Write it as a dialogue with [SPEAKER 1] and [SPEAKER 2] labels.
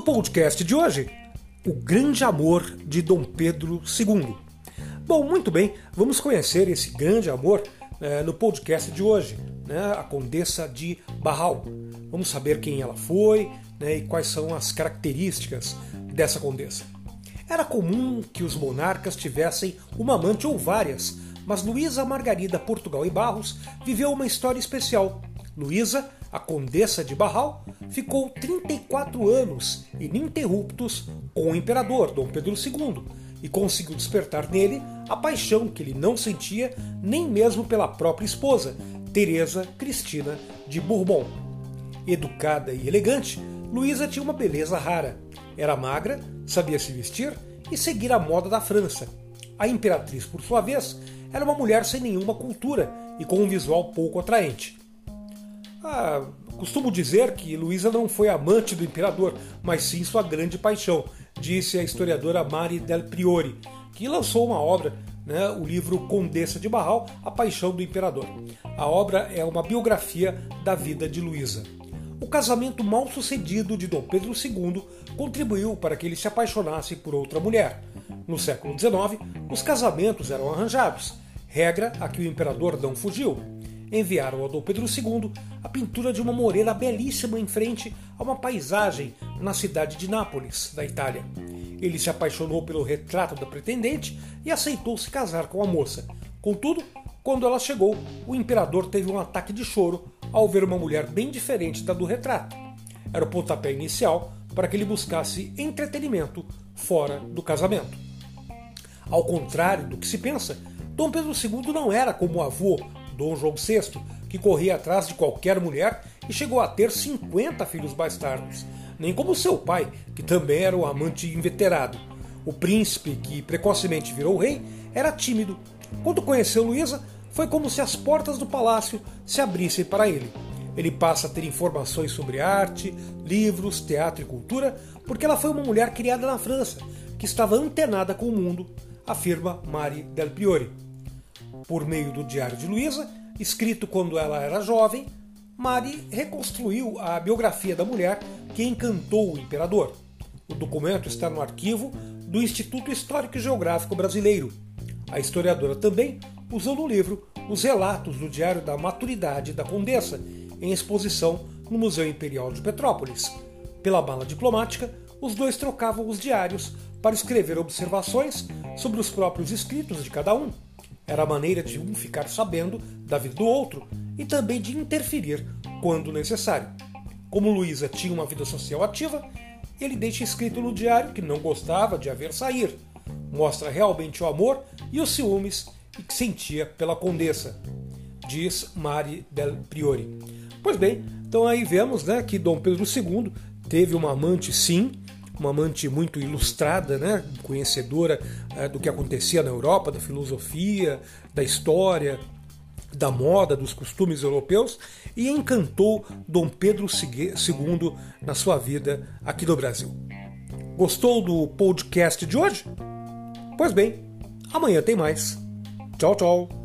[SPEAKER 1] podcast de hoje, o grande amor de Dom Pedro II. Bom, muito bem, vamos conhecer esse grande amor é, no podcast de hoje, né, a Condessa de Barral. Vamos saber quem ela foi né, e quais são as características dessa condessa. Era comum que os monarcas tivessem uma amante ou várias, mas Luísa Margarida Portugal e Barros viveu uma história especial. Luísa a Condessa de Barral ficou 34 anos ininterruptos com o imperador Dom Pedro II e conseguiu despertar nele a paixão que ele não sentia nem mesmo pela própria esposa, Teresa Cristina de Bourbon. Educada e elegante, Luísa tinha uma beleza rara. Era magra, sabia se vestir e seguir a moda da França. A imperatriz, por sua vez, era uma mulher sem nenhuma cultura e com um visual pouco atraente. Ah, costumo dizer que Luísa não foi amante do imperador, mas sim sua grande paixão, disse a historiadora Mari del Priori, que lançou uma obra, né, o livro Condessa de Barral, A Paixão do Imperador. A obra é uma biografia da vida de Luísa. O casamento mal sucedido de Dom Pedro II contribuiu para que ele se apaixonasse por outra mulher. No século XIX, os casamentos eram arranjados, regra a que o imperador não fugiu enviaram a Dom Pedro II a pintura de uma morena belíssima em frente a uma paisagem na cidade de Nápoles, da Itália. Ele se apaixonou pelo retrato da pretendente e aceitou se casar com a moça. Contudo, quando ela chegou, o imperador teve um ataque de choro ao ver uma mulher bem diferente da do retrato. Era o pontapé inicial para que ele buscasse entretenimento fora do casamento. Ao contrário do que se pensa, Dom Pedro II não era como o avô Dom João VI, que corria atrás de qualquer mulher e chegou a ter 50 filhos bastardos, nem como seu pai, que também era um amante inveterado. O príncipe, que precocemente virou rei, era tímido. Quando conheceu Luísa, foi como se as portas do palácio se abrissem para ele. Ele passa a ter informações sobre arte, livros, teatro e cultura, porque ela foi uma mulher criada na França, que estava antenada com o mundo, afirma Mari Del Priori. Por meio do Diário de Luísa, escrito quando ela era jovem, Mari reconstruiu a biografia da mulher que encantou o imperador. O documento está no arquivo do Instituto Histórico e Geográfico Brasileiro. A historiadora também usou no livro os relatos do Diário da Maturidade da Condessa, em exposição no Museu Imperial de Petrópolis. Pela mala diplomática, os dois trocavam os diários para escrever observações sobre os próprios escritos de cada um. Era a maneira de um ficar sabendo da vida do outro e também de interferir quando necessário. Como Luísa tinha uma vida social ativa, ele deixa escrito no diário que não gostava de haver sair. Mostra realmente o amor e os ciúmes que sentia pela condessa, diz Mari del Priori. Pois bem, então aí vemos né, que Dom Pedro II teve uma amante, sim, uma amante muito ilustrada, né, conhecedora é, do que acontecia na Europa, da filosofia, da história, da moda, dos costumes europeus e encantou Dom Pedro II na sua vida aqui no Brasil. Gostou do podcast de hoje? Pois bem, amanhã tem mais. Tchau, tchau.